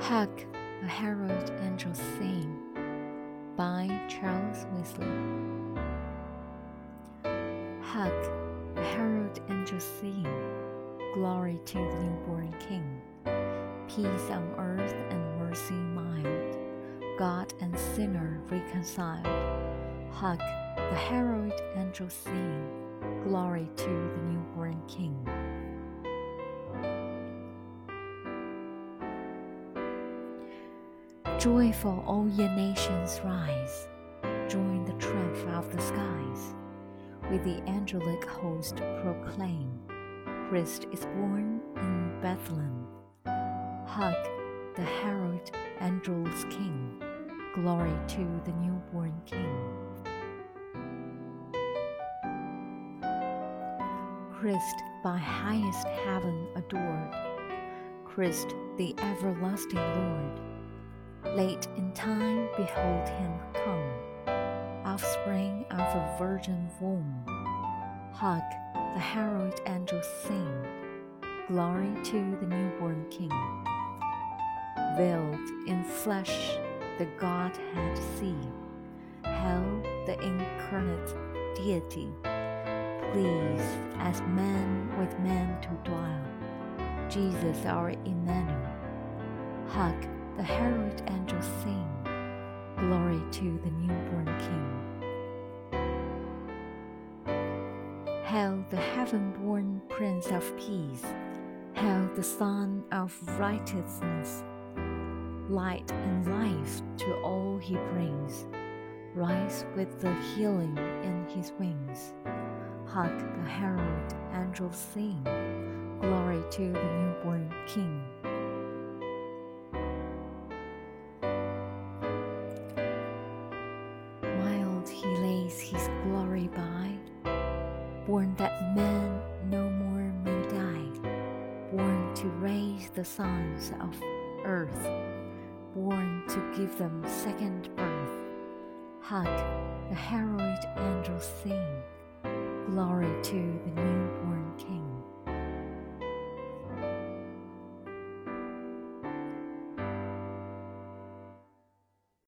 Hark, the herald angels sing by Charles Wesley. Hark, the herald angels sing, glory to the newborn King. Peace on earth and mercy mild, God and sinner reconciled. Hark, the herald angels sing, glory to the newborn King. Joyful, all ye nations, rise, join the triumph of the skies. With the angelic host proclaim, Christ is born in Bethlehem. Hark, the herald angels king, glory to the newborn King. Christ by highest heaven adored, Christ the everlasting Lord Late in time, behold him come, offspring of a virgin womb. Hark, the herald angels sing, glory to the newborn King. Veiled in flesh, the Godhead see, hail the incarnate deity, pleased as man with man to dwell. Jesus our Emmanuel. Hark, the herald angels sing, Glory to the newborn King. Hail the heaven born Prince of Peace, hail the Son of Righteousness. Light and life to all he brings, rise with the healing in his wings. Hark the herald angels sing, Glory to the newborn King. By, born that man no more may die, born to raise the sons of earth, born to give them second birth. Hark, the herald angels sing, glory to the newborn King.